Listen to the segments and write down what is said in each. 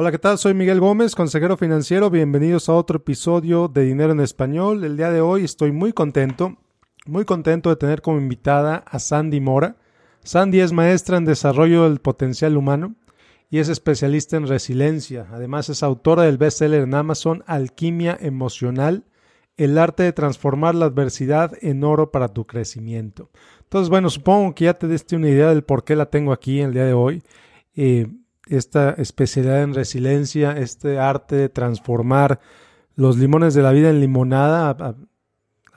Hola, ¿qué tal? Soy Miguel Gómez, consejero financiero. Bienvenidos a otro episodio de Dinero en Español. El día de hoy estoy muy contento, muy contento de tener como invitada a Sandy Mora. Sandy es maestra en desarrollo del potencial humano y es especialista en resiliencia. Además es autora del bestseller en Amazon Alquimia Emocional, el arte de transformar la adversidad en oro para tu crecimiento. Entonces, bueno, supongo que ya te diste una idea del por qué la tengo aquí el día de hoy. Eh, esta especialidad en resiliencia, este arte de transformar los limones de la vida en limonada, a,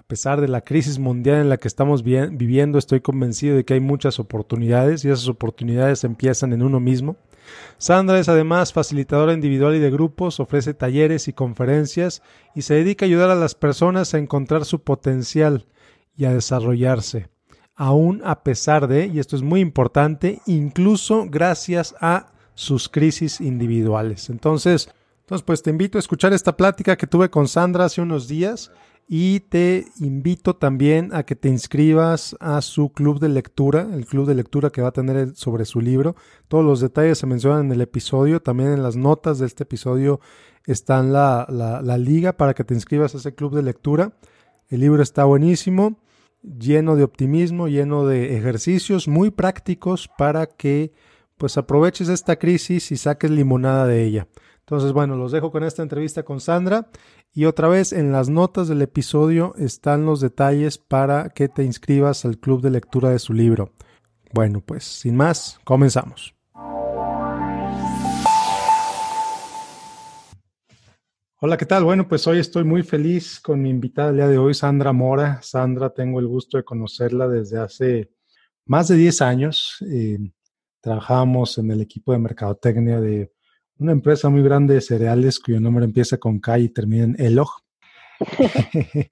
pesar de la crisis mundial en la que estamos viviendo, estoy convencido de que hay muchas oportunidades y esas oportunidades empiezan en uno mismo. Sandra es además facilitadora individual y de grupos, ofrece talleres y conferencias y se dedica a ayudar a las personas a encontrar su potencial y a desarrollarse, aún a pesar de, y esto es muy importante, incluso gracias a sus crisis individuales. Entonces, entonces, pues te invito a escuchar esta plática que tuve con Sandra hace unos días y te invito también a que te inscribas a su club de lectura, el club de lectura que va a tener sobre su libro. Todos los detalles se mencionan en el episodio, también en las notas de este episodio están la, la, la liga para que te inscribas a ese club de lectura. El libro está buenísimo, lleno de optimismo, lleno de ejercicios muy prácticos para que pues aproveches esta crisis y saques limonada de ella. Entonces, bueno, los dejo con esta entrevista con Sandra y otra vez en las notas del episodio están los detalles para que te inscribas al club de lectura de su libro. Bueno, pues sin más, comenzamos. Hola, ¿qué tal? Bueno, pues hoy estoy muy feliz con mi invitada el día de hoy, Sandra Mora. Sandra, tengo el gusto de conocerla desde hace más de 10 años. Eh, Trabajamos en el equipo de mercadotecnia de una empresa muy grande de cereales cuyo nombre empieza con K y termina en Elog.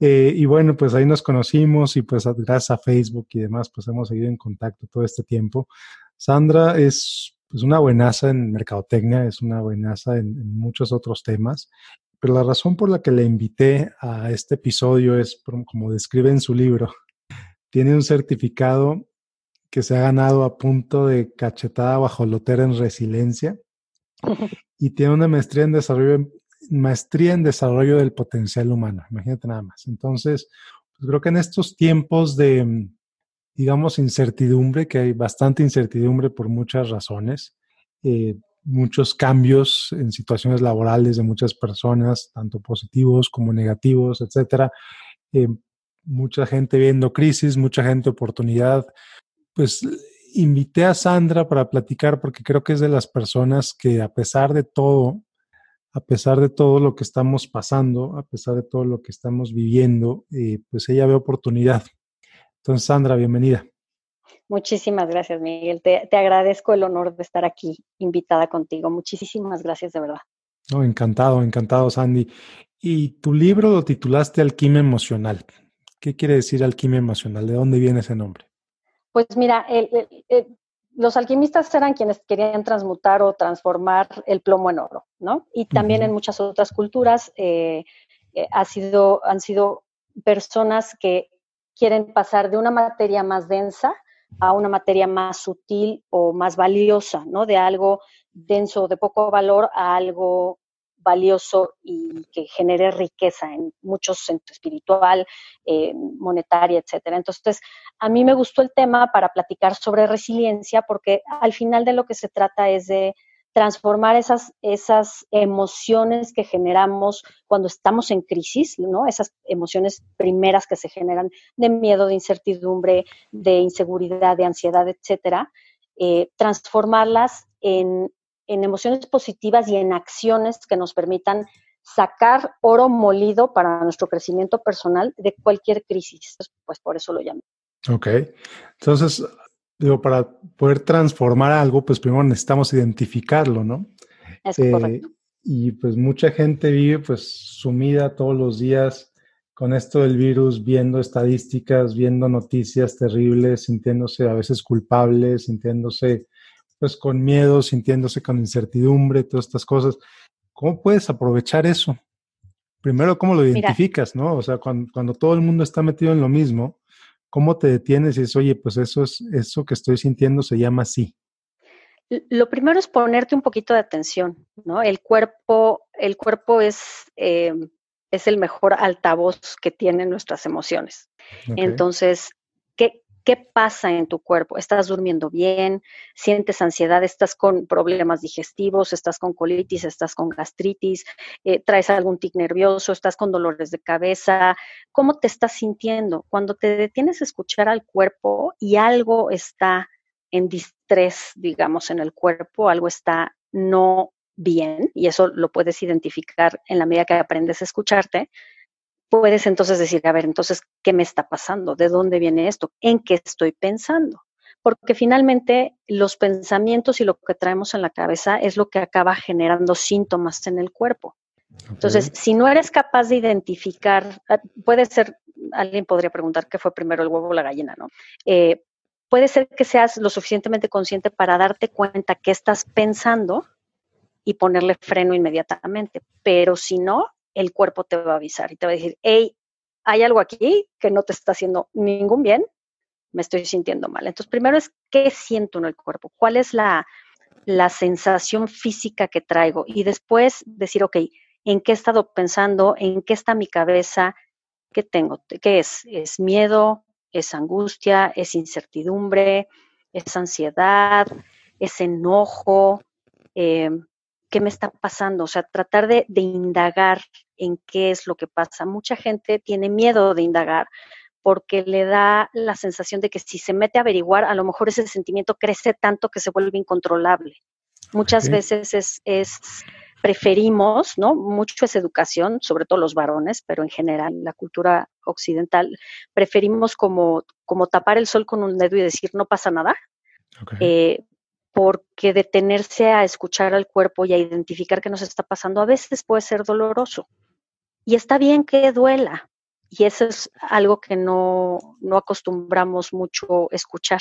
Eh, y bueno, pues ahí nos conocimos y pues gracias a Facebook y demás, pues hemos seguido en contacto todo este tiempo. Sandra es pues, una buenaza en mercadotecnia, es una buenaza en, en, muchos otros temas, pero la razón por la que le invité a este episodio es, como describe en su libro, tiene un certificado que se ha ganado a punto de cachetada bajo lotera en resiliencia y tiene una maestría en desarrollo, maestría en desarrollo del potencial humano. Imagínate nada más. Entonces, pues creo que en estos tiempos de, digamos, incertidumbre, que hay bastante incertidumbre por muchas razones, eh, muchos cambios en situaciones laborales de muchas personas, tanto positivos como negativos, etcétera. Eh, mucha gente viendo crisis, mucha gente oportunidad, pues invité a Sandra para platicar porque creo que es de las personas que a pesar de todo, a pesar de todo lo que estamos pasando, a pesar de todo lo que estamos viviendo, eh, pues ella ve oportunidad. Entonces, Sandra, bienvenida. Muchísimas gracias, Miguel. Te, te, agradezco el honor de estar aquí invitada contigo. Muchísimas gracias, de verdad. No, encantado, encantado, Sandy. Y tu libro lo titulaste Alquimia Emocional. ¿Qué quiere decir alquimia emocional? ¿De dónde viene ese nombre? Pues mira, los alquimistas eran quienes querían transmutar o transformar el plomo en oro, ¿no? Y también en muchas otras culturas eh, eh, ha sido, han sido personas que quieren pasar de una materia más densa a una materia más sutil o más valiosa, ¿no? De algo denso, de poco valor, a algo valioso y que genere riqueza en muchos centros espiritual, eh, monetaria, etcétera. Entonces, a mí me gustó el tema para platicar sobre resiliencia porque al final de lo que se trata es de transformar esas, esas emociones que generamos cuando estamos en crisis, ¿no? Esas emociones primeras que se generan de miedo, de incertidumbre, de inseguridad, de ansiedad, etcétera, eh, transformarlas en, en emociones positivas y en acciones que nos permitan sacar oro molido para nuestro crecimiento personal de cualquier crisis. Pues por eso lo llamé. Ok. Entonces, digo, para poder transformar algo, pues primero necesitamos identificarlo, ¿no? Es correcto. Eh, y pues mucha gente vive pues sumida todos los días con esto del virus, viendo estadísticas, viendo noticias terribles, sintiéndose a veces culpables, sintiéndose pues con miedo, sintiéndose con incertidumbre, todas estas cosas. ¿Cómo puedes aprovechar eso? Primero, ¿cómo lo identificas, no? O sea, cuando, cuando, todo el mundo está metido en lo mismo, ¿cómo te detienes y dices, oye, pues eso es eso que estoy sintiendo se llama así? Lo primero es ponerte un poquito de atención, ¿no? El cuerpo, el cuerpo es, eh, es el mejor altavoz que tienen nuestras emociones. Entonces, ¿qué, ¿qué pasa en tu cuerpo? ¿Estás durmiendo bien? ¿Sientes ansiedad? ¿Estás con problemas digestivos? ¿Estás con colitis? ¿Estás con gastritis? Eh, ¿Traes algún tic nervioso? ¿Estás con dolores de cabeza? ¿Cómo te estás sintiendo? Cuando te detienes a escuchar al cuerpo y algo está en distrés, digamos, en el cuerpo, algo está no bien, y eso lo puedes identificar en la medida que aprendes a escucharte, puedes entonces decir, a ver, entonces, ¿qué me está pasando? ¿De dónde viene esto? ¿En qué estoy pensando? Porque finalmente los pensamientos y lo que traemos en la cabeza es lo que acaba generando síntomas en el cuerpo. Entonces, si no eres capaz de identificar, ah, puede ser, alguien podría preguntar qué fue primero el huevo o la gallina, ¿no? Eh, puede ser que seas lo suficientemente consciente para darte cuenta que estás pensando y ponerle freno inmediatamente, pero si no, el cuerpo te va a avisar y te va a decir, hey, hay algo aquí que no te está haciendo ningún bien, me estoy sintiendo mal. Entonces, primero es qué siento en el cuerpo, cuál es la, la sensación física que traigo y después decir, ok, ¿en qué he estado pensando? ¿En qué está mi cabeza? ¿Qué tengo? ¿Qué es? ¿Es miedo? ¿Es angustia? ¿Es incertidumbre? ¿Es ansiedad? ¿Es enojo? Eh, ¿Qué me está pasando? O sea, tratar de, de indagar en qué es lo que pasa. Mucha gente tiene miedo de indagar porque le da la sensación de que si se mete a averiguar, a lo mejor ese sentimiento crece tanto que se vuelve incontrolable. Muchas veces es, es, preferimos, ¿no? Mucho es educación, sobre todo los varones, pero en general la cultura occidental, preferimos como, como tapar el sol con un dedo y decir no pasa nada, eh, porque detenerse a escuchar al cuerpo y a identificar qué nos está pasando a veces puede ser doloroso. Y está bien que duela. Y eso es algo que no, no acostumbramos mucho escuchar.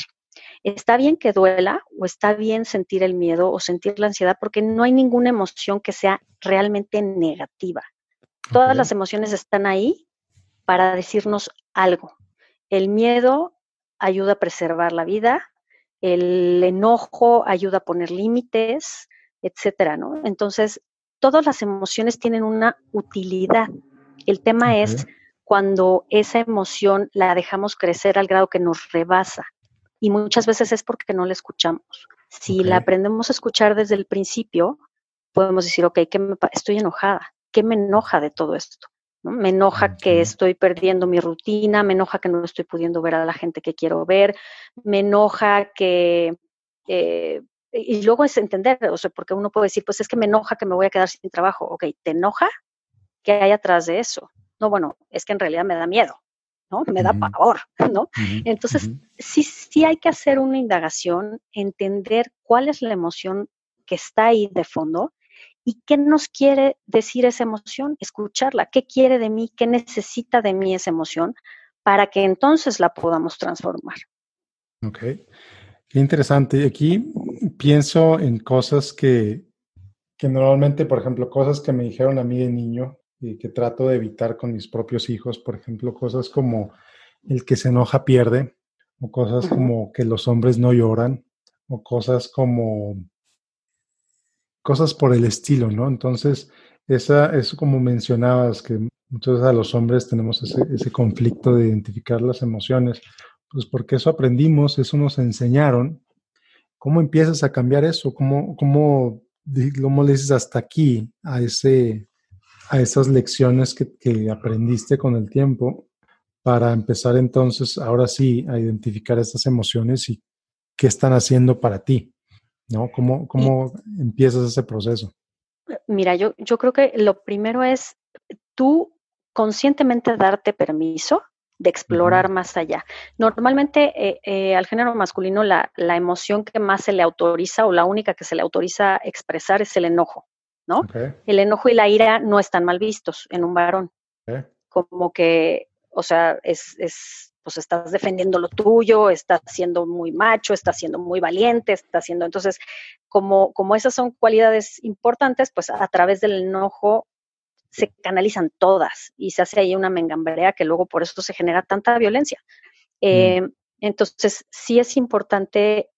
Está bien que duela o está bien sentir el miedo o sentir la ansiedad porque no hay ninguna emoción que sea realmente negativa. Todas las emociones están ahí para decirnos algo. El miedo ayuda a preservar la vida, el enojo ayuda a poner límites, etcétera, ¿no? Entonces, todas las emociones tienen una utilidad. El tema es cuando esa emoción la dejamos crecer al grado que nos rebasa. Y muchas veces es porque no la escuchamos. Si la aprendemos a escuchar desde el principio, podemos decir, ok, ¿qué me, estoy enojada. ¿Qué me enoja de todo esto? Me enoja que estoy perdiendo mi rutina, me enoja que no estoy pudiendo ver a la gente que quiero ver, me enoja que eh, y luego es entender, o sea, porque uno puede decir, pues es que me enoja que me voy a quedar sin trabajo. Ok, ¿te enoja? ¿Qué hay atrás de eso? No, bueno, es que en realidad me da miedo, ¿no? Me da pavor, ¿no? Entonces, sí, sí hay que hacer una indagación, entender cuál es la emoción que está ahí de fondo y qué nos quiere decir esa emoción, escucharla, qué quiere de mí, qué necesita de mí esa emoción, para que entonces la podamos transformar. Ok. Qué interesante. Aquí pienso en cosas que, que normalmente, por ejemplo, cosas que me dijeron a mí de niño y que trato de evitar con mis propios hijos, por ejemplo, cosas como el que se enoja pierde, o cosas como que los hombres no lloran, o cosas como cosas por el estilo, ¿no? Entonces, esa es como mencionabas, que muchas a los hombres tenemos ese, ese conflicto de identificar las emociones. Pues porque eso aprendimos, eso nos enseñaron. ¿Cómo empiezas a cambiar eso? ¿Cómo, cómo, cómo le dices hasta aquí a, ese, a esas lecciones que, que aprendiste con el tiempo para empezar entonces, ahora sí, a identificar estas emociones y qué están haciendo para ti? ¿No? ¿Cómo, cómo empiezas ese proceso? Mira, yo, yo creo que lo primero es tú conscientemente darte permiso de explorar más allá. Normalmente eh, eh, al género masculino la, la, emoción que más se le autoriza o la única que se le autoriza expresar es el enojo, ¿no? El enojo y la ira no están mal vistos en un varón. Como que, o sea, es, es, pues estás defendiendo lo tuyo, estás siendo muy macho, estás siendo muy valiente, estás siendo, entonces, como, como esas son cualidades importantes, pues a través del enojo se canalizan todas y se hace ahí una mengambrea que luego por eso se genera tanta violencia. Mm. Eh, entonces, sí es importante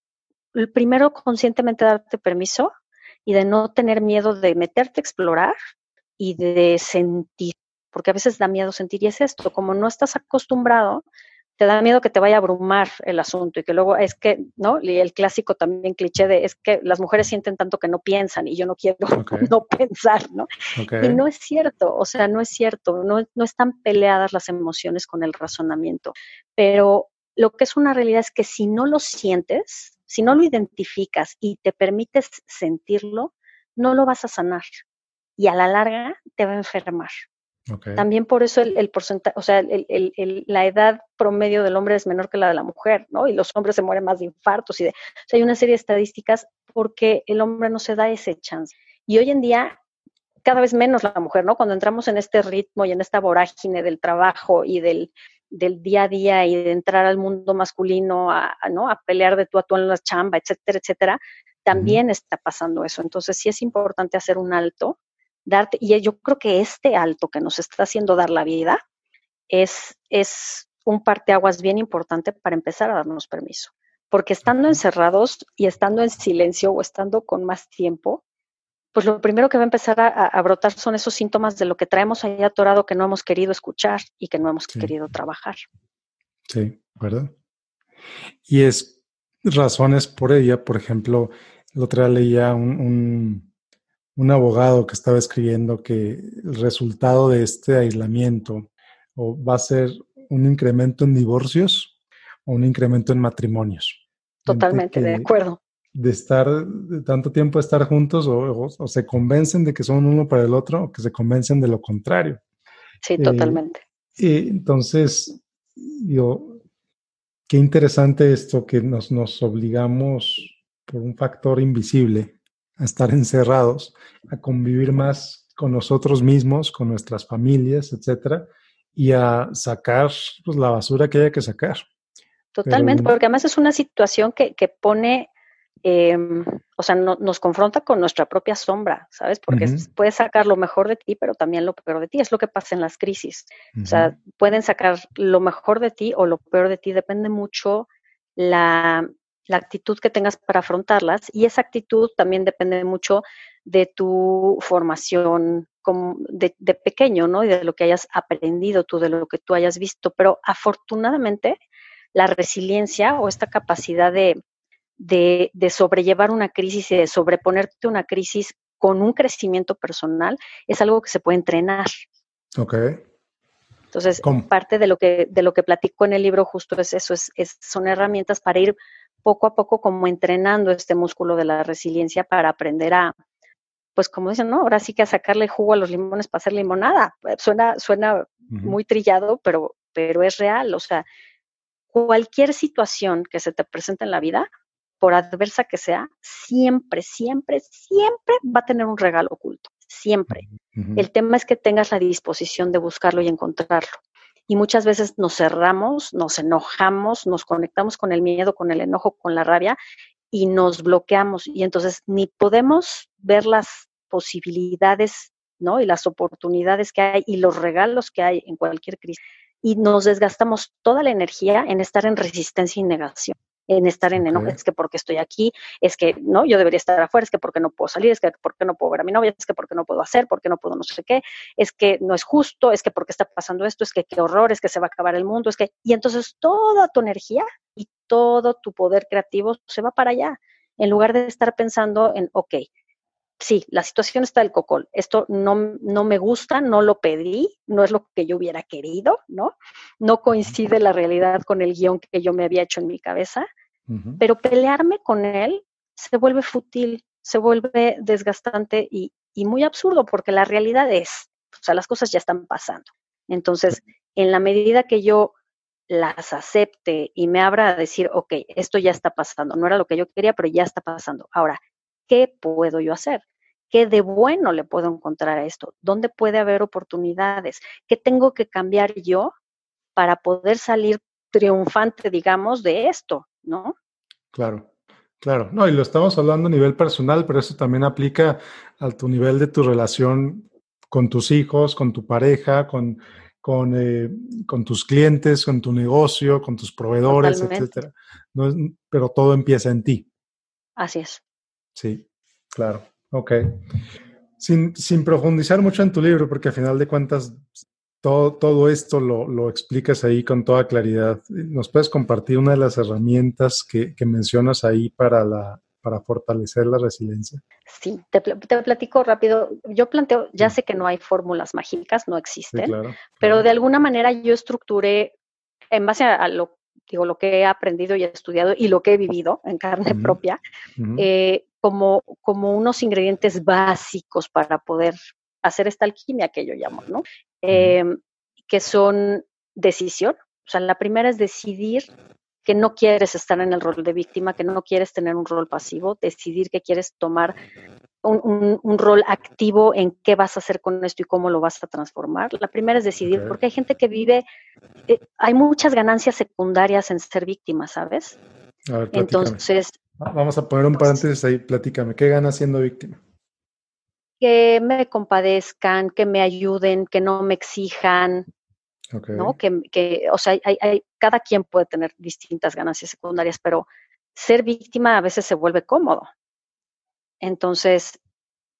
primero conscientemente darte permiso y de no tener miedo de meterte a explorar y de sentir, porque a veces da miedo sentir y es esto, como no estás acostumbrado, te da miedo que te vaya a abrumar el asunto y que luego es que, ¿no? Y el clásico también cliché de es que las mujeres sienten tanto que no piensan y yo no quiero no pensar, ¿no? Y no es cierto, o sea, no es cierto, no, no están peleadas las emociones con el razonamiento, pero lo que es una realidad es que si no lo sientes, si no lo identificas y te permites sentirlo, no lo vas a sanar y a la larga te va a enfermar. También por eso el, porcentaje, o sea, la edad promedio del hombre es menor que la de la mujer, ¿no? Y los hombres se mueren más de infartos y de... O sea, hay una serie de estadísticas porque el hombre no se da ese chance. Y hoy en día, cada vez menos la mujer, ¿no? Cuando entramos en este ritmo y en esta vorágine del trabajo y del, del día a día y de entrar al mundo masculino a, ¿no? a pelear de tú a tú en la chamba, etcétera, etcétera, también está pasando eso. Entonces sí es importante hacer un alto darte, y yo creo que este alto que nos está haciendo dar la vida es, es un parteaguas bien importante para empezar a darnos permiso. Porque estando encerrados y estando en silencio o estando con más tiempo, pues lo primero que va a empezar a, brotar son esos síntomas de lo que traemos ahí atorado que no hemos querido escuchar y que no hemos querido trabajar. Sí, ¿verdad? Y es razones por ella, por ejemplo, la otra leía un, un abogado que estaba escribiendo que el resultado de este aislamiento va a ser un incremento en divorcios o un incremento en matrimonios. Totalmente, de acuerdo. De estar, de tanto tiempo estar juntos o, se convencen de que son uno para el otro o que se convencen de lo contrario. Sí, eh, totalmente. y entonces, yo, qué interesante esto que nos, nos obligamos por un factor invisible a estar encerrados, a convivir más con nosotros mismos, con nuestras familias, etcétera, y a sacar pues, la basura que haya que sacar. Totalmente, porque además es una situación que, que pone, em, o sea, nos confronta con nuestra propia sombra, ¿sabes? Porque puedes sacar lo mejor de ti, pero también lo peor de ti. Es lo que pasa en las crisis. O sea, pueden sacar lo mejor de ti o lo peor de ti. Depende mucho la, la actitud que tengas para afrontarlas y esa actitud también depende mucho de tu formación como de, pequeño, ¿no? Y de lo que hayas aprendido tú, de lo que tú hayas visto. Pero afortunadamente, la resiliencia o esta capacidad de, de, de sobrellevar una crisis y de sobreponerte a una crisis con un crecimiento personal es algo que se puede entrenar. Ok. Entonces, parte de lo que de lo que platico en el libro justo es eso, es, son herramientas para ir poco a poco como entrenando este músculo de la resiliencia para aprender a, pues como dicen, ¿no? Ahora sí que a sacarle jugo a los limones para hacer limonada. Suena, suena muy trillado, pero, pero es real. O sea, cualquier situación que se te presente en la vida, por adversa que sea, siempre, siempre, siempre va a tener un regalo oculto. Siempre. El tema es que tengas la disposición de buscarlo y encontrarlo y muchas veces nos cerramos, nos enojamos, nos conectamos con el miedo, con el enojo, con la rabia y nos bloqueamos y entonces ni podemos ver las posibilidades, ¿no? Y las oportunidades que hay y los regalos que hay en cualquier crisis y nos desgastamos toda la energía en estar en resistencia y negación en estar en enojo, es que porque estoy aquí, es que no, yo debería estar afuera, es que porque no puedo salir, es que porque no puedo ver a mi novia, es que porque no puedo hacer, porque no puedo no sé qué, es que no es justo, es que porque está pasando esto, es que qué horror, es que se va a acabar el mundo, es que, y entonces toda tu energía y todo tu poder creativo se va para allá, en lugar de estar pensando en, ok, sí, la situación está del cocol, esto no, no me gusta, no lo pedí, no es lo que yo hubiera querido, ¿no? No coincide la realidad con el guion que yo me había hecho en mi cabeza, pero pelearme con él se vuelve fútil, se vuelve desgastante y, y muy absurdo porque la realidad es, o sea, las cosas ya están pasando. Entonces, en la medida que yo las acepte y me abra a decir, ok, esto ya está pasando, no era lo que yo quería, pero ya está pasando. Ahora, ¿qué puedo yo hacer? ¿Qué de bueno le puedo encontrar a esto? ¿Dónde puede haber oportunidades? ¿Qué tengo que cambiar yo para poder salir triunfante, digamos, de esto, ¿no? Claro, claro. No, y lo estamos hablando a nivel personal, pero eso también aplica a tu nivel de tu relación con tus hijos, con tu pareja, con, con, eh, con tus clientes, con tu negocio, con tus proveedores, etcétera. No pero todo empieza en ti. Así es. Sí, claro. Ok. Sin, sin profundizar mucho en tu libro, porque al final de cuentas todo, todo esto lo, lo, explicas ahí con toda claridad. ¿Nos puedes compartir una de las herramientas que, que mencionas ahí para, la, para fortalecer la resiliencia? Sí, te, te, platico rápido. Yo planteo, ya sé que no hay fórmulas mágicas, no existen, claro, pero de alguna manera yo estructuré en base a, lo digo, lo que he aprendido y he estudiado y lo que he vivido en carne uh -huh. propia, uh -huh. eh, como, como unos ingredientes básicos para poder hacer esta alquimia que yo llamo, ¿no? Eh, que son decisión. O sea, la primera es decidir que no quieres estar en el rol de víctima, que no quieres tener un rol pasivo, decidir que quieres tomar un, un, un, rol activo en qué vas a hacer con esto y cómo lo vas a transformar. La primera es decidir, okay. porque hay gente que vive, eh, hay muchas ganancias secundarias en ser víctima, ¿sabes? Ver, Entonces... Vamos a poner un paréntesis ahí, platícame, ¿qué gana siendo víctima? Que me compadezcan, que me ayuden, que no me exijan, Okay. ¿no? Que, que, o sea, hay, hay, cada quien puede tener distintas ganancias secundarias, pero ser víctima a veces se vuelve cómodo. Entonces,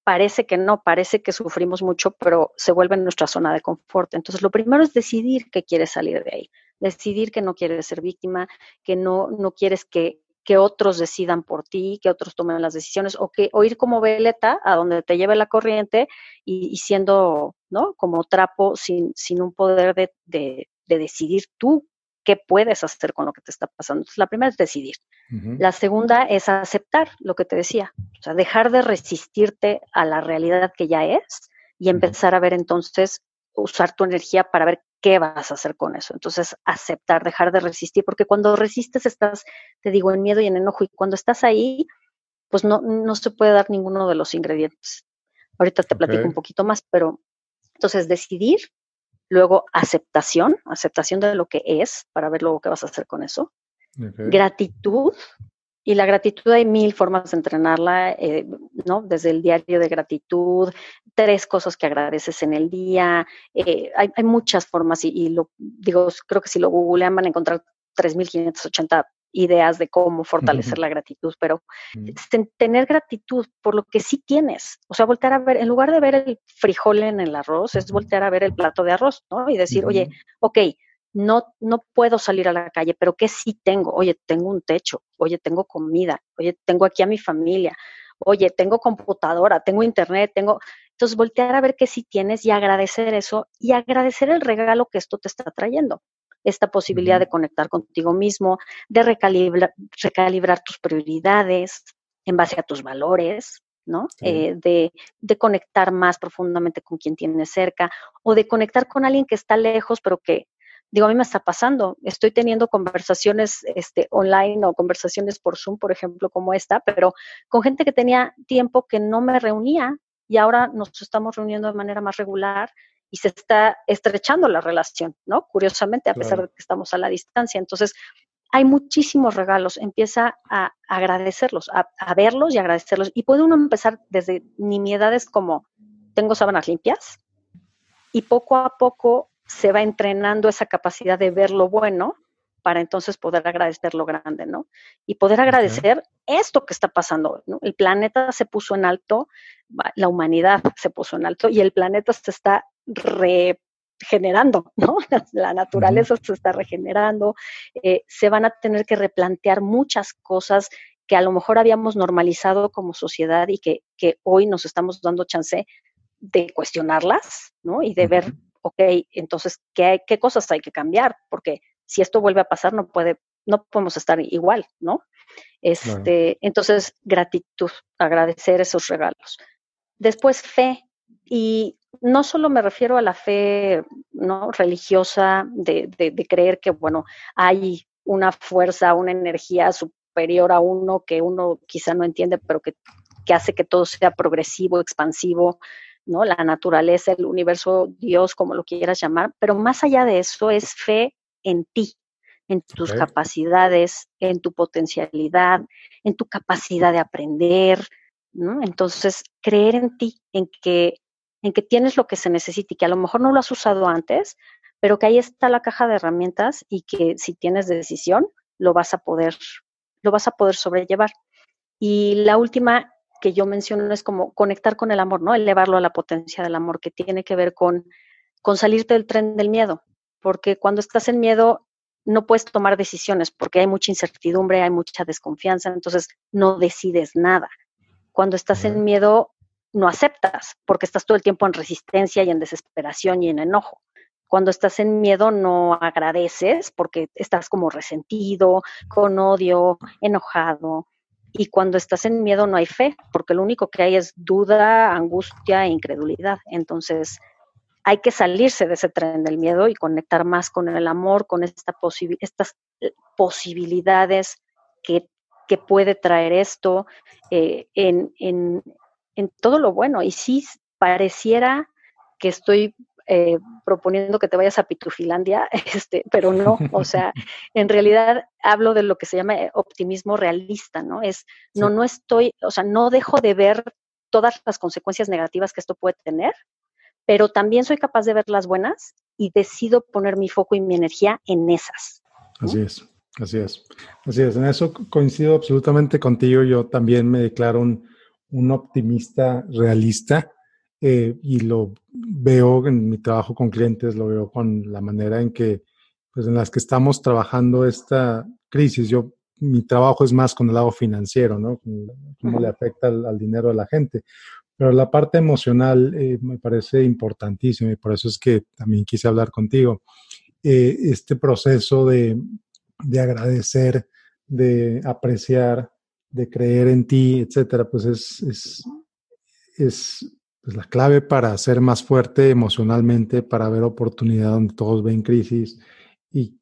parece que no, parece que sufrimos mucho, pero se vuelve nuestra zona de confort. Entonces, lo primero es decidir que quieres salir de ahí, decidir que no quieres ser víctima, que no, no quieres que, que otros decidan por ti, que otros tomen las decisiones, o que o ir como veleta a donde te lleve la corriente y, y siendo, ¿no? Como trapo sin, sin un poder de, de, de, decidir tú qué puedes hacer con lo que te está pasando. Entonces, la primera es decidir. Uh -huh. La segunda es aceptar lo que te decía, o sea, dejar de resistirte a la realidad que ya es y empezar a ver entonces, usar tu energía para ver qué vas a hacer con eso. Entonces, aceptar, dejar de resistir, porque cuando resistes estás, te digo, en miedo y en enojo, y cuando estás ahí, pues no, no se puede dar ninguno de los ingredientes. Ahorita te platico okay. un poquito más, pero entonces decidir, luego aceptación, aceptación de lo que es, para ver luego qué vas a hacer con eso. Okay. Gratitud, y la gratitud hay mil formas de entrenarla, eh, ¿no? Desde el diario de gratitud, tres cosas que agradeces en el día, eh, hay, hay, muchas formas y, y, lo digo, creo que si lo googlean van a encontrar 3.580 ideas de cómo fortalecer uh -huh. la gratitud, pero uh -huh. tener gratitud por lo que sí tienes, o sea, voltear a ver, en lugar de ver el frijol en el arroz, es voltear a ver el plato de arroz, ¿no? Y decir, uh -huh. oye, ok, no, no puedo salir a la calle, pero ¿qué sí tengo? Oye, tengo un techo, oye, tengo comida, oye, tengo aquí a mi familia, oye, tengo computadora, tengo internet, tengo... Entonces, voltear a ver qué sí tienes y agradecer eso y agradecer el regalo que esto te está trayendo. Esta posibilidad de conectar contigo mismo, de recalibrar, recalibrar tus prioridades en base a tus valores, ¿no? Sí. Eh, de, de, conectar más profundamente con quien tienes cerca o de conectar con alguien que está lejos, pero que digo, a mí me está pasando, estoy teniendo conversaciones este, online o conversaciones por Zoom, por ejemplo, como esta, pero con gente que tenía tiempo que no me reunía y ahora nos estamos reuniendo de manera más regular y se está estrechando la relación, ¿no? Curiosamente, a claro. pesar de que estamos a la distancia. Entonces, hay muchísimos regalos, empieza a agradecerlos, a, a verlos y agradecerlos. Y puede uno empezar desde nimiedades como, tengo sábanas limpias, y poco a poco se va entrenando esa capacidad de ver lo bueno para entonces poder agradecer lo grande, ¿no? Y poder agradecer okay. esto que está pasando, ¿no? El planeta se puso en alto, la humanidad se puso en alto y el planeta se está regenerando, ¿no? La naturaleza uh -huh. se está regenerando, eh, se van a tener que replantear muchas cosas que a lo mejor habíamos normalizado como sociedad y que, que hoy nos estamos dando chance de cuestionarlas, ¿no? Y de uh -huh. ver ok, entonces, ¿qué, ¿qué cosas hay que cambiar? Porque si esto vuelve a pasar, no puede, no podemos estar igual, ¿no? Este, entonces, gratitud, agradecer esos regalos. Después, fe. Y no solo me refiero a la fe no religiosa de, de, de creer que, bueno, hay una fuerza, una energía superior a uno que uno quizá no entiende, pero que, que hace que todo sea progresivo, expansivo, ¿no? La naturaleza, el universo, Dios, como lo quieras llamar, pero más allá de eso es fe en ti, en tus okay. capacidades, en tu potencialidad, en tu capacidad de aprender, ¿no? Entonces, creer en ti, en que, en que tienes lo que se necesita y que a lo mejor no lo has usado antes, pero que ahí está la caja de herramientas y que si tienes decisión, lo vas a poder, lo vas a poder sobrellevar. Y la última que yo menciono es como conectar con el amor, ¿no? Elevarlo a la potencia del amor, que tiene que ver con, con salirte del tren del miedo, porque cuando estás en miedo no puedes tomar decisiones porque hay mucha incertidumbre, hay mucha desconfianza, entonces no decides nada. Cuando estás en miedo, no aceptas porque estás todo el tiempo en resistencia y en desesperación y en enojo. Cuando estás en miedo no agradeces porque estás como resentido, con odio, enojado. Y cuando estás en miedo no hay fe, porque lo único que hay es duda, angustia e incredulidad. Entonces, hay que salirse de ese tren del miedo y conectar más con el amor, con esta estas eh, posibilidades que, puede traer esto eh, en, todo lo bueno. Y sí pareciera que estoy eh, proponiendo que te vayas a Pitufilandia, este, pero no, o sea, en realidad hablo de lo que se llama optimismo realista, ¿no? Es, no, no estoy, o sea, no dejo de ver todas las consecuencias negativas que esto puede tener, pero también soy capaz de ver las buenas y decido poner mi foco y mi energía en esas. Así es, así es, así es. En eso coincido absolutamente contigo. Yo también me declaro un, optimista realista eh, y lo veo en mi trabajo con clientes, lo veo con la manera en que, pues en las que estamos trabajando esta crisis. Yo, mi trabajo es más con el lado financiero, ¿no? Cómo le afecta al dinero a la gente. Pero la parte emocional eh, me parece importantísima y por eso es que también quise hablar contigo. Eh, este proceso de, agradecer, de apreciar, de creer en ti, etcétera, pues es, es, es pues la clave para ser más fuerte emocionalmente, para ver oportunidad donde todos ven crisis. Y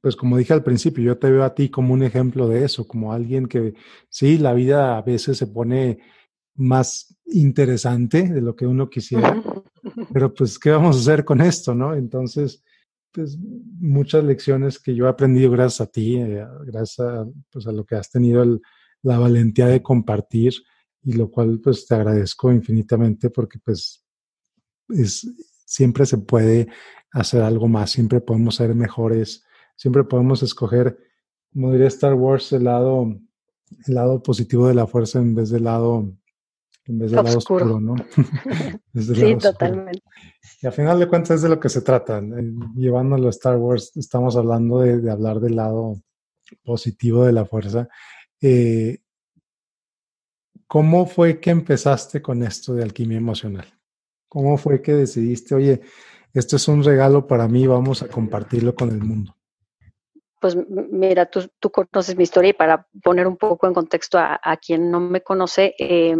pues como dije al principio, yo te veo a ti como un ejemplo de eso, como alguien que sí, la vida a veces se pone más interesante de lo que uno quisiera. Pero pues, ¿qué vamos a hacer con esto, no? Entonces, pues muchas lecciones que yo he aprendido gracias a ti, eh, gracias a, pues, a lo que has tenido la valentía de compartir y lo cual pues te agradezco infinitamente porque pues es, siempre se puede hacer algo más, siempre podemos ser mejores, siempre podemos escoger, como diría Star Wars, el lado, el lado positivo de la fuerza en vez del lado en vez del lado oscuro, ¿no? sí, totalmente. Y al final de cuentas es de lo que se trata. Llevándolo a Star Wars, estamos hablando de, hablar del lado positivo de la fuerza. Eh, ¿Cómo fue que empezaste con esto de alquimia emocional? ¿Cómo fue que decidiste, oye, esto es un regalo para mí, vamos a compartirlo con el mundo? Pues mira, tú, conoces mi historia y para poner un poco en contexto a, quien no me conoce, eh,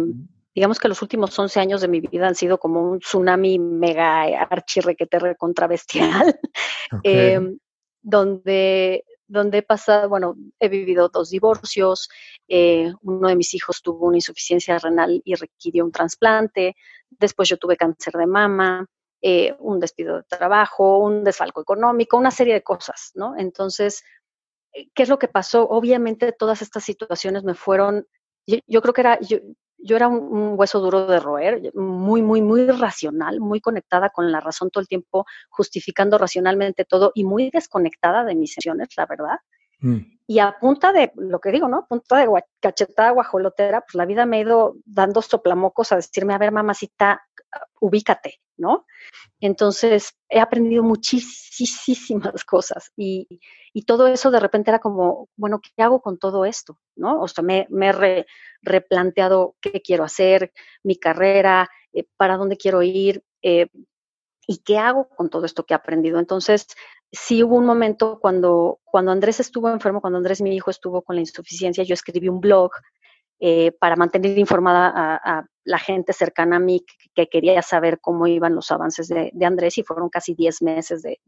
digamos que los últimos 11 años de mi vida han sido como un tsunami mega archirrequeterre contra bestial, em, donde, donde he pasado, bueno, he vivido dos divorcios, eh, uno de mis hijos tuvo una insuficiencia renal y requirió un trasplante, después yo tuve cáncer de mama, eh, un despido de trabajo, un desfalco económico, una serie de cosas, ¿no? Entonces, eh, ¿qué es lo que pasó? Obviamente todas estas situaciones me fueron, yo, creo que era, yo era un, hueso duro de roer, muy, muy, muy racional, muy conectada con la razón todo el tiempo, justificando racionalmente todo y muy desconectada de mis emociones, la verdad. Mm. Y a punta de, lo que digo, ¿no? A punta de cachetada guajolotera, pues la vida me ha ido dando soplamocos a decirme, a ver, mamacita, ubícate, ¿no? Entonces, he aprendido muchísimas cosas y, todo eso de repente era como, bueno, ¿qué hago con todo esto? ¿No? O sea, me, he replanteado qué quiero hacer, mi carrera, eh, para dónde quiero ir eh, y qué hago con todo esto que he aprendido. Entonces, sí hubo un momento cuando, cuando Andrés estuvo enfermo, cuando Andrés, mi hijo, estuvo con la insuficiencia, yo escribí un blog eh, para mantener informada a, la gente cercana a mí que, quería saber cómo iban los avances de, Andrés y fueron casi 10 meses de,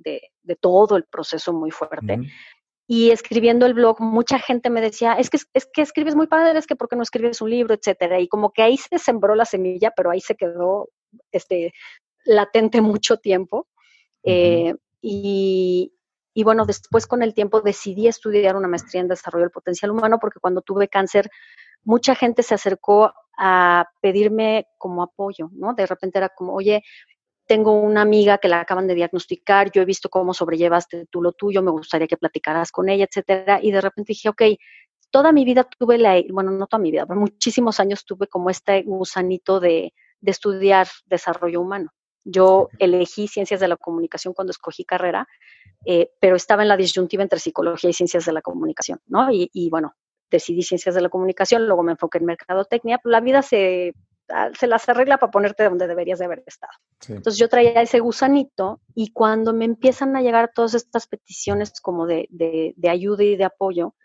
todo el proceso muy fuerte. Y escribiendo el blog, mucha gente me decía, es que, es que escribes muy padre, es que porque no escribes un libro, etcétera. Y como que ahí se sembró la semilla, pero ahí se quedó este, latente mucho tiempo. Eh, y, bueno, después con el tiempo decidí estudiar una maestría en desarrollo del potencial humano porque cuando tuve cáncer mucha gente se acercó a pedirme como apoyo, ¿no? De repente era como, oye, tengo una amiga que la acaban de diagnosticar, yo he visto cómo sobrellevaste tú lo tuyo, me gustaría que platicaras con ella, etcétera. Y de repente dije, ok, toda mi vida tuve la, bueno, no toda mi vida, pero muchísimos años tuve como este gusanito de, de estudiar desarrollo humano. Yo elegí ciencias de la comunicación cuando escogí carrera, eh, pero estaba en la disyuntiva entre psicología y ciencias de la comunicación, ¿no? Y, y, bueno, decidí ciencias de la comunicación, luego me enfoqué en mercadotecnia, pues la vida se Ah, se las arregla para ponerte donde deberías de haber estado. Entonces yo traía ese gusanito y cuando me empiezan a llegar todas estas peticiones como de, de, ayuda y de apoyo,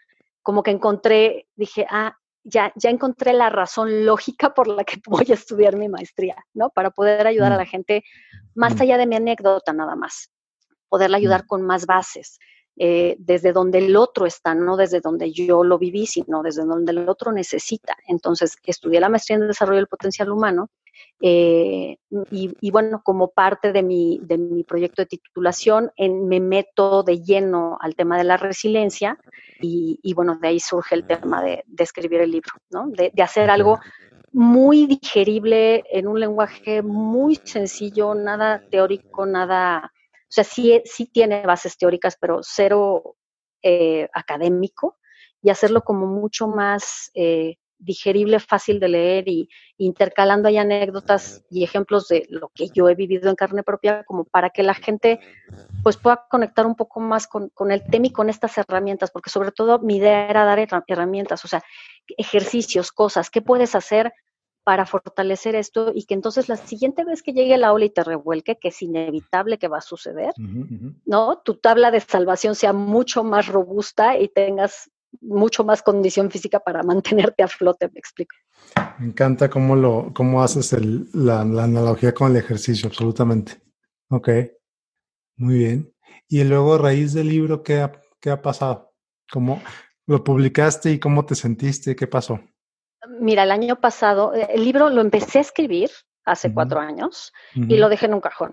como que encontré, dije, ah, ya, ya encontré la razón lógica por la que voy a estudiar mi maestría, ¿no? Para poder ayudar a mm. la gente más mm. allá de mi anécdota nada más, poderla ayudar mm. con más bases. Eh, desde donde el otro está, no desde donde yo lo viví, sino desde donde el otro necesita. Entonces, estudié la maestría en desarrollo del potencial humano eh, y, bueno, como parte de mi, de mi proyecto de titulación, me meto de lleno al tema de la resiliencia y, bueno, de ahí surge el tema de, escribir el libro, ¿no? de, hacer algo muy digerible en un lenguaje muy sencillo, nada teórico, nada sea, sí, sí tiene bases teóricas, pero cero eh, académico, y hacerlo como mucho más eh, digerible, fácil de leer y intercalando ahí anécdotas y ejemplos de lo que yo he vivido en carne propia, como para que la gente pues pueda conectar un poco más con, con el tema y con estas herramientas, porque sobre todo mi idea era dar herramientas, o sea, ejercicios, cosas, ¿qué puedes hacer para fortalecer esto y que entonces la siguiente vez que llegue la ola y te revuelque, que es inevitable que va a suceder, ¿no? Tu tabla de salvación sea mucho más robusta y tengas mucho más condición física para mantenerte a flote, me explico. Me encanta cómo, lo, cómo haces el, la, analogía con el ejercicio, absolutamente. Ok, muy bien. Y luego, a raíz del libro, ¿qué ha, qué ha pasado? ¿Cómo lo publicaste y cómo te sentiste? ¿Qué pasó? Mira, el año pasado, eh, el libro lo empecé a escribir hace cuatro años y lo dejé en un cajón.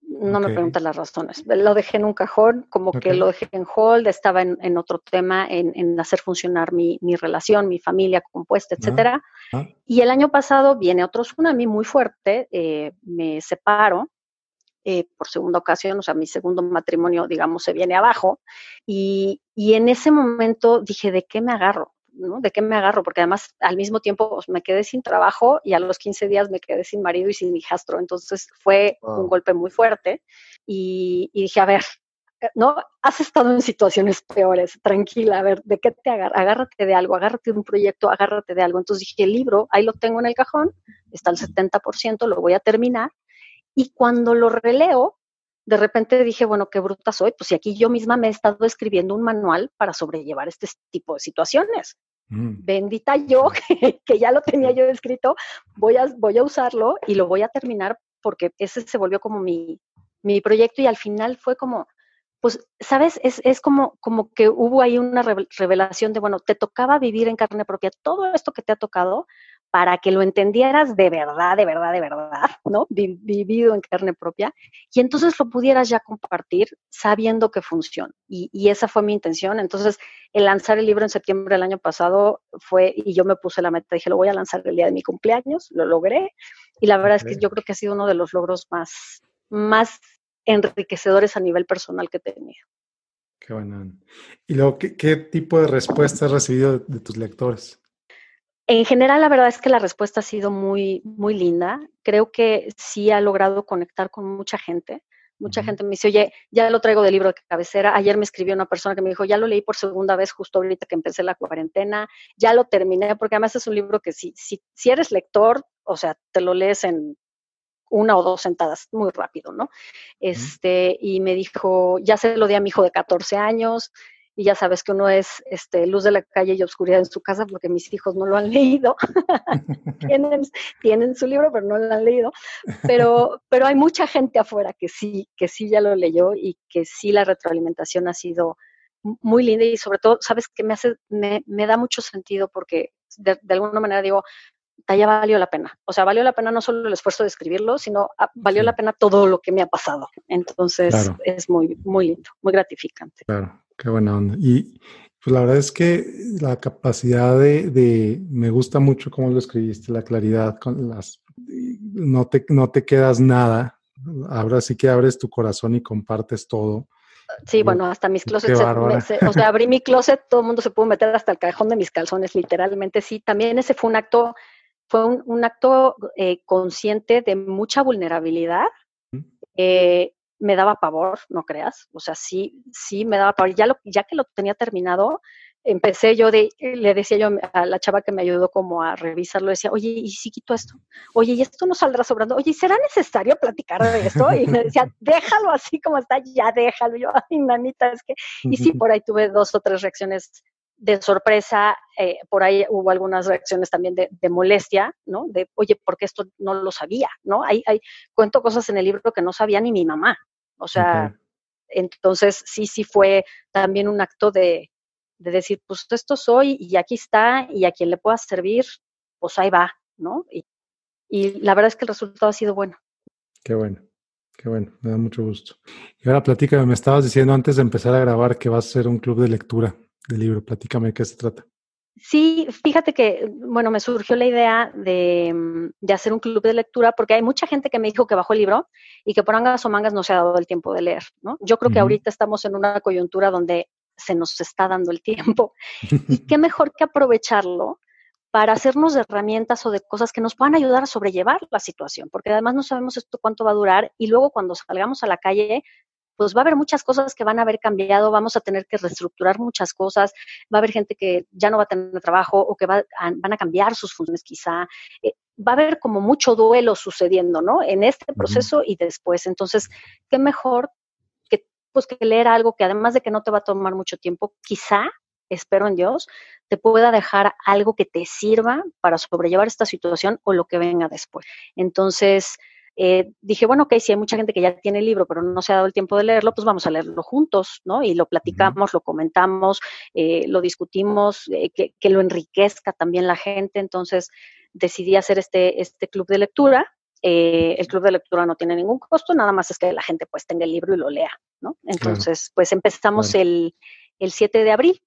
No me preguntas las razones. Lo dejé en un cajón, como que lo dejé en hold, estaba en, otro tema, en, hacer funcionar mi, relación, mi familia compuesta, ah, etcétera. Ah. Y el año pasado viene otro tsunami muy fuerte, eh, me separo eh, por segunda ocasión, o sea, mi segundo matrimonio, digamos, se viene abajo. Y, y en ese momento dije, ¿de qué me agarro? ¿De qué me agarro? Porque además al mismo tiempo pues, me quedé sin trabajo y a los 15 días me quedé sin marido y sin hijastro. Entonces fue un golpe muy fuerte y, dije, a ver, eh, ¿no? Has estado en situaciones peores, tranquila, a ver, ¿de qué te agarras? Agárrate de algo, agárrate de un proyecto, agárrate de algo. Entonces dije, el libro, ahí lo tengo en el cajón, está al 70%, lo voy a terminar. Y cuando lo releo, de repente dije, bueno, qué bruta soy, pues si aquí yo misma me he estado escribiendo un manual para sobrellevar este tipo de situaciones. Mm. Bendita yo, que, ya lo tenía yo escrito, voy a, voy a usarlo y lo voy a terminar porque ese se volvió como mi, mi proyecto y al final fue como, pues, ¿sabes? Es, es como, como que hubo ahí una revelación de, bueno, te tocaba vivir en carne propia todo esto que te ha tocado, para que lo entendieras de verdad, de verdad, de verdad, ¿no? Vivido en carne propia, y entonces lo pudieras ya compartir sabiendo que funciona. Y, esa fue mi intención. Entonces, el lanzar el libro en septiembre del año pasado fue, y yo me puse la meta, dije, lo voy a lanzar el día de mi cumpleaños, lo logré, y la verdad es que yo creo que ha sido uno de los logros más, más enriquecedores a nivel personal que he tenido. Qué bueno. ¿Y luego qué, qué tipo de respuesta has recibido de tus lectores? En general, la verdad es que la respuesta ha sido muy, muy linda. Creo que sí ha logrado conectar con mucha gente. Mucha gente me dice, oye, ya lo traigo de libro de cabecera. Ayer me escribió una persona que me dijo, ya lo leí por segunda vez justo ahorita que empecé la cuarentena. Ya lo terminé, porque además es un libro que si, si, si eres lector, o sea, te lo lees en una o dos sentadas, muy rápido, ¿no? Este, y me dijo, ya se lo di a mi hijo de 14 años, y ya sabes que uno es este, luz de la calle y oscuridad en su casa porque mis hijos no lo han leído. tienen, tienen, su libro, pero no lo han leído. Pero, pero hay mucha gente afuera que sí, que sí ya lo leyó y que sí la retroalimentación ha sido muy linda y sobre todo, sabes que me hace, me, me da mucho sentido porque de, alguna manera digo, ya valió la pena. O sea, valió la pena no solo el esfuerzo de escribirlo, sino ah, valió la pena todo lo que me ha pasado. Entonces es muy, muy lindo, muy gratificante. Claro. Qué buena onda. Y pues la verdad es que la capacidad de, me gusta mucho cómo lo escribiste, la claridad con las, no te, no te quedas nada. Ahora sí que abres tu corazón y compartes todo. Sí, bueno, hasta mis closets, o sea, abrí mi closet, todo el mundo se pudo meter hasta el cajón de mis calzones, literalmente, sí. También ese fue un acto, fue un, acto eh, consciente de mucha vulnerabilidad. Eh, me daba pavor, no creas, o sea, sí, sí me daba pavor. Ya, lo, ya que lo tenía terminado, empecé yo de, le decía yo a la chava que me ayudó como a revisarlo, decía, oye, ¿y si quito esto? Oye, ¿y esto no saldrá sobrando? Oye, ¿será necesario platicar de esto? Y me decía, déjalo así como está, ya déjalo. yo, ay, nanita, es que, y sí, por ahí tuve dos o tres reacciones de sorpresa, eh, por ahí hubo algunas reacciones también de, molestia, ¿no? De, oye, ¿por qué esto no lo sabía? ¿No? Hay, hay, cuento cosas en el libro que no sabía ni mi mamá. O sea, entonces sí, sí fue también un acto de, de decir, pues esto soy y aquí está y a quien le pueda servir, pues ahí va, ¿no? Y, la verdad es que el resultado ha sido bueno. Qué bueno, qué bueno, me da mucho gusto. Y ahora platícame, me estabas diciendo antes de empezar a grabar que vas a ser un club de lectura del libro, platícame qué se trata. Sí, fíjate que, bueno, me surgió la idea de, de, hacer un club de lectura porque hay mucha gente que me dijo que bajó el libro y que por angas o mangas no se ha dado el tiempo de leer, ¿no? Yo creo que ahorita estamos en una coyuntura donde se nos está dando el tiempo. Y qué mejor que aprovecharlo para hacernos de herramientas o de cosas que nos puedan ayudar a sobrellevar la situación, porque además no sabemos esto cuánto va a durar y luego cuando salgamos a la calle, pues va a haber muchas cosas que van a haber cambiado, vamos a tener que reestructurar muchas cosas, va a haber gente que ya no va a tener trabajo o que va van a cambiar sus funciones quizá. Eh, va a haber como mucho duelo sucediendo, ¿no? En este proceso y después. Entonces, qué mejor pues que leer algo que además de que no te va a tomar mucho tiempo, quizá, espero en Dios, te pueda dejar algo que te sirva para sobrellevar esta situación o lo que venga después. Entonces, eh, dije, bueno, ok, si hay mucha gente que ya tiene el libro, pero no se ha dado el tiempo de leerlo, pues vamos a leerlo juntos, ¿no? Y lo platicamos, lo comentamos, eh, lo discutimos, eh, que, que, lo enriquezca también la gente. Entonces, decidí hacer este, este club de lectura eh, el club de lectura no tiene ningún costo, nada más es que la gente pues tenga el libro y lo lea, ¿no? Entonces, pues empezamos el, el 7 de abril.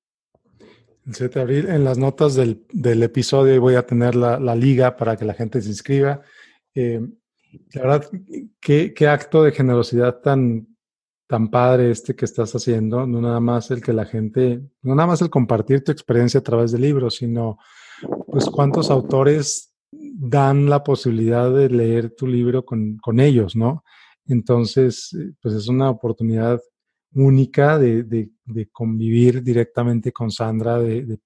El 7 de abril, en las notas del, del episodio voy a tener la, la, liga para que la gente se inscriba. Eh, la verdad, qué, qué, acto de generosidad tan, tan padre este que estás haciendo, no nada más el que la gente, no nada más el compartir tu experiencia a través del libro, sino pues cuántos autores dan la posibilidad de leer tu libro con, con ellos, ¿no? Entonces, pues es una oportunidad única de, de, de convivir directamente con Sandra, de, de,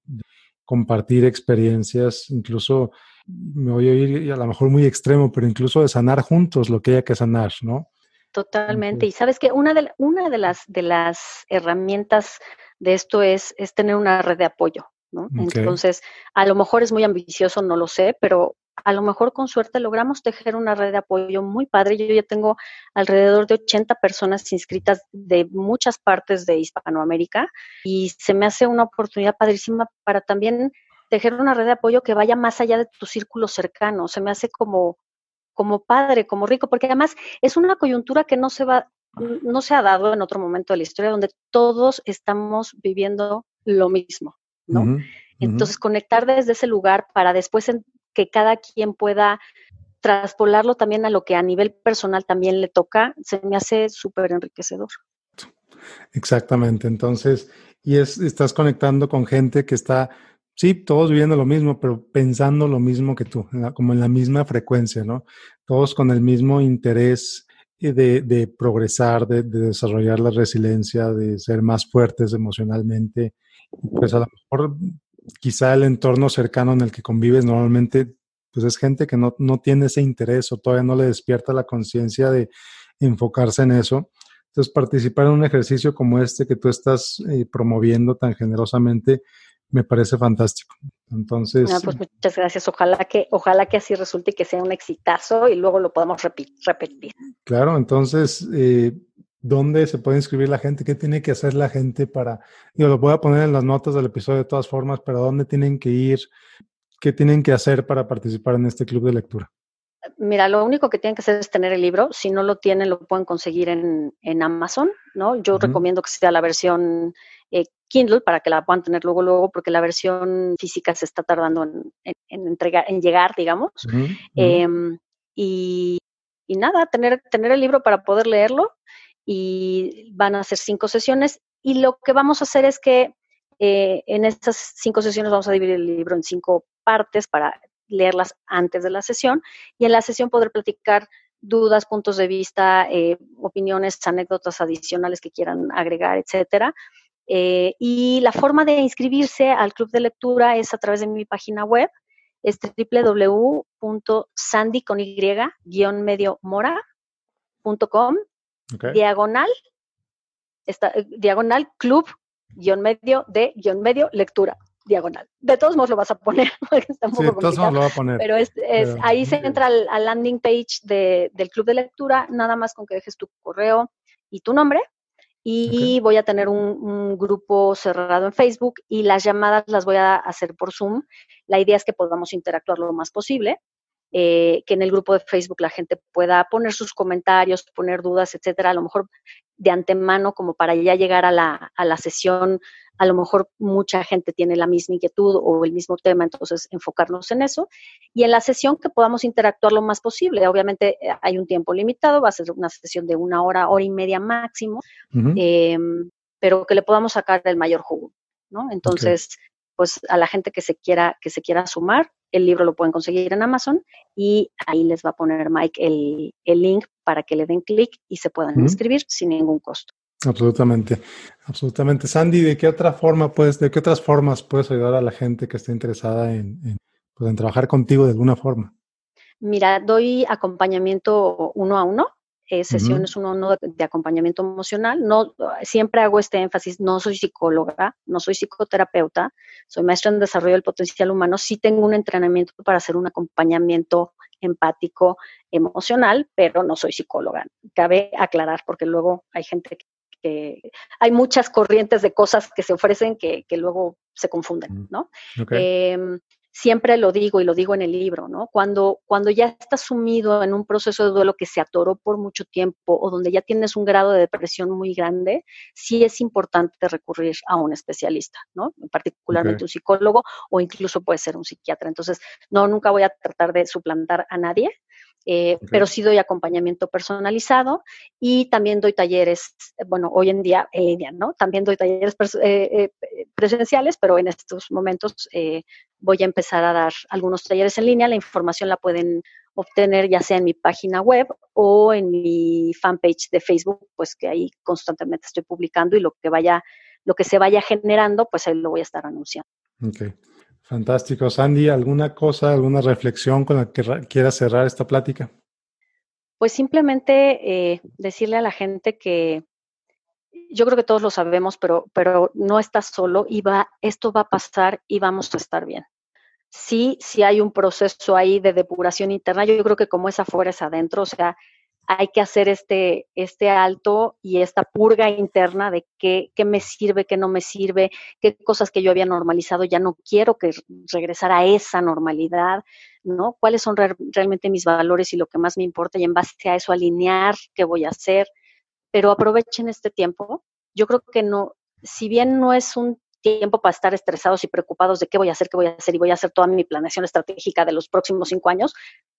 compartir experiencias, incluso me voy a ir a lo mejor muy extremo, pero incluso de sanar juntos lo que haya que sanar, ¿no? Totalmente. Y sabes que una de, una de las de las herramientas de esto es, es tener una red de apoyo. Entonces, a lo mejor es muy ambicioso, no lo sé, pero a lo mejor con suerte logramos tejer una red de apoyo muy padre. Yo ya tengo alrededor de 80 personas inscritas de muchas partes de Hispanoamérica y se me hace una oportunidad padrísima para también tejer una red de apoyo que vaya más allá de tu círculo cercano. Se me hace como, como padre, como rico, porque además es una coyuntura que no se va, no se ha dado en otro momento de la historia donde todos estamos viviendo lo mismo. ¿no? Entonces, conectar desde ese lugar para después que cada quien pueda traspolarlo también a lo que a nivel personal también le toca, se me hace súper enriquecedor. Exactamente, entonces, y es, estás conectando con gente que está, sí, todos viviendo lo mismo, pero pensando lo mismo que tú, como en la misma frecuencia, ¿no? Todos con el mismo interés de, de progresar, de, de, desarrollar la resiliencia, de ser más fuertes emocionalmente, pues a lo mejor quizá el entorno cercano en el que convives normalmente, pues es gente que no, no tiene ese interés o todavía no le despierta la conciencia de enfocarse en eso. Entonces, participar en un ejercicio como este que tú estás eh, promoviendo tan generosamente, me parece fantástico. Entonces. pues muchas gracias. Ojalá que, ojalá que así resulte y que sea un exitazo y luego lo podamos repetir. Claro, entonces, eh, ¿Dónde se puede inscribir la gente? ¿Qué tiene que hacer la gente para, yo lo voy a poner en las notas del episodio de todas formas, pero ¿dónde tienen que ir? ¿Qué tienen que hacer para participar en este club de lectura? Mira, lo único que tienen que hacer es tener el libro. Si no lo tienen, lo pueden conseguir en, en Amazon, ¿no? Yo recomiendo que sea la versión Kindle para que la puedan tener luego, luego, porque la versión física se está tardando en, en, entregar, en llegar, digamos. Em, y, y, nada, tener, tener el libro para poder leerlo y van a ser cinco sesiones. Y lo que vamos a hacer es que eh, en estas cinco sesiones vamos a dividir el libro en cinco partes para leerlas antes de la sesión y en la sesión poder platicar dudas, puntos de vista, eh, opiniones, anécdotas adicionales que quieran agregar, etcétera. Eh, y la forma de inscribirse al club de lectura es a través de mi página web, es www.sandy con y medio mora.com diagonal diagonal club guion medio de guion medio lectura diagonal. De todos modos lo vas a poner, porque está un poco sí, de todos modos lo va a poner. Pero, es, ahí se entra al, landing page del club de lectura, nada más con que dejes tu correo y tu nombre. Y voy a tener un, grupo cerrado en Facebook y las llamadas las voy a hacer por Zoom. La idea es que podamos interactuar lo más posible. Eh, que en el grupo de Facebook la gente pueda poner sus comentarios, poner dudas, etcétera. A lo mejor de antemano como para ya llegar a la, a la sesión, a lo mejor mucha gente tiene la misma inquietud o el mismo tema, entonces enfocarnos en eso. Y en la sesión que podamos interactuar lo más posible. Obviamente eh, hay un tiempo limitado, va a ser una sesión de una hora, hora y media máximo, em, pero que le podamos sacar el mayor jugo, ¿no? Entonces, pues a la gente que se quiera, que se quiera sumar, el libro lo pueden conseguir en Amazon y ahí les va a poner Mike el, el link para que le den clic y se puedan inscribir sin ningún costo. Absolutamente, absolutamente. Sandy, ¿de qué otra forma puedes, de qué otras formas puedes ayudar a la gente que esté interesada en, en, pues, en trabajar contigo de alguna forma? Mira, doy acompañamiento uno a uno eh, sesiones uno, uno de, acompañamiento emocional. No, siempre hago este énfasis, no soy psicóloga, no soy psicoterapeuta, soy maestra en desarrollo del potencial humano, sí tengo un entrenamiento para hacer un acompañamiento empático, emocional, pero no soy psicóloga. Cabe aclarar porque luego hay gente que, hay muchas corrientes de cosas que se ofrecen que, que luego se confunden, ¿no? Em, siempre lo digo y lo digo en el libro, ¿no? Cuando, cuando ya estás sumido en un proceso de duelo que se atoró por mucho tiempo o donde ya tienes un grado de depresión muy grande, sí es importante recurrir a un especialista, ¿no? Particularmente un psicólogo o incluso puede ser un psiquiatra. Entonces, no, nunca voy a tratar de suplantar a nadie, eh, pero sí doy acompañamiento personalizado y también doy talleres, bueno, hoy en día en línea, ¿no? También doy talleres eh, eh, presenciales, pero en estos momentos voy a empezar a dar algunos talleres en línea. La información la pueden obtener ya sea en mi página web o en mi fanpage de Facebook, pues que ahí constantemente estoy publicando y lo que vaya, lo que se vaya generando, pues ahí lo voy a estar anunciando. Okay. Fantástico. Sandy, ¿alguna cosa, alguna reflexión con la que quieras cerrar esta plática? Pues simplemente eh, decirle a la gente que yo creo que todos lo sabemos, pero, pero no estás solo y va, esto va a pasar y vamos a estar bien. Sí, sí hay un proceso ahí de depuración interna. Yo, creo que como es afuera es adentro, o sea, hay que hacer este, este alto y esta purga interna de qué, qué, me sirve, qué no me sirve, qué cosas que yo había normalizado ya no quiero que regresar a esa normalidad, ¿no? ¿Cuáles son realmente mis valores y lo que más me importa? Y en base a eso alinear qué voy a hacer. Pero aprovechen este tiempo. Yo creo que no, si bien no es un tiempo para estar estresados y preocupados de qué voy a hacer, qué voy a hacer y voy a hacer toda mi planeación estratégica de los próximos cinco años.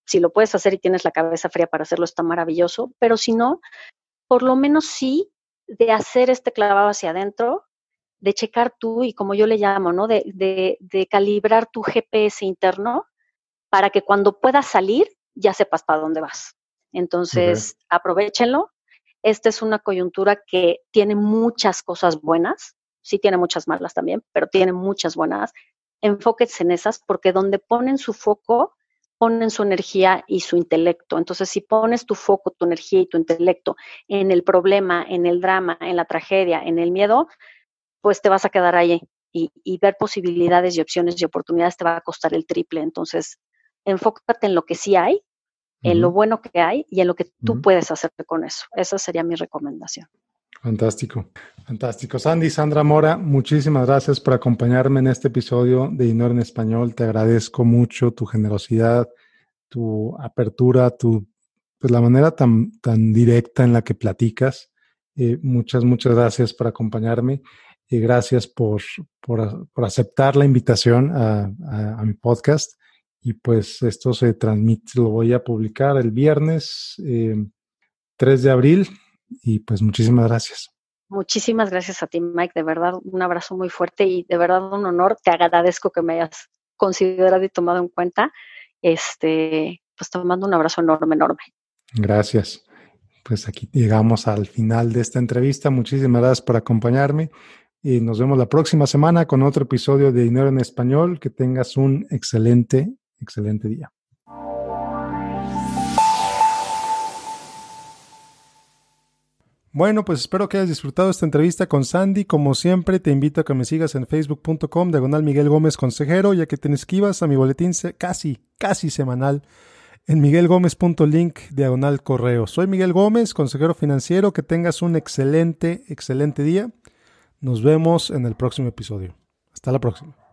Si lo puedes hacer y tienes la cabeza fría para hacerlo, está maravilloso, pero si no, por lo menos sí de hacer este clavado hacia adentro, de checar tú y como yo le llamo, ¿no? De, de, de calibrar tu GPS interno para que cuando puedas salir ya sepas para dónde vas. Entonces, aprovechenlo. Esta es una coyuntura que tiene muchas cosas buenas, sí tiene muchas malas también, pero tiene muchas buenas. Enfóquense en esas porque donde ponen su foco, ponen su energía y su intelecto. Entonces, si pones tu foco, tu energía y tu intelecto en el problema, en el drama, en la tragedia, en el miedo, pues te vas a quedar ahí y, y ver posibilidades y opciones y oportunidades te va a costar el triple. Entonces, enfócate en lo que sí hay, en lo bueno que hay y en lo que tú puedes hacer con eso. Esa sería mi recomendación. Fantástico, fantástico. Sandy, Sandra Mora, muchísimas gracias por acompañarme en este episodio de Dinero en Español. Te agradezco mucho tu generosidad, tu apertura, tu, pues la manera tan, tan directa en la que platicas. Eh, muchas, muchas gracias por acompañarme y gracias por, por, por aceptar la invitación a, a, mi podcast. Y pues esto se transmite, lo voy a publicar el viernes eh, 3 de abril y pues muchísimas gracias. Muchísimas gracias a ti, Mike. De verdad, un abrazo muy fuerte y de verdad un honor. Te agradezco que me hayas considerado y tomado en cuenta. Este, pues te mando un abrazo enorme, enorme. Gracias. Pues aquí llegamos al final de esta entrevista. Muchísimas gracias por acompañarme y nos vemos la próxima semana con otro episodio de Dinero en Español. Que tengas un excelente, excelente día. Bueno, pues espero que hayas disfrutado esta entrevista con Sandy. Como siempre, te invito a que me sigas en facebook.com, diagonal Miguel Gómez Consejero, ya que te inscribas a mi boletín casi, casi semanal en miguelgomez.link, diagonal correo. Soy Miguel Gómez, consejero financiero. Que tengas un excelente, excelente día. Nos vemos en el próximo episodio. Hasta la próxima.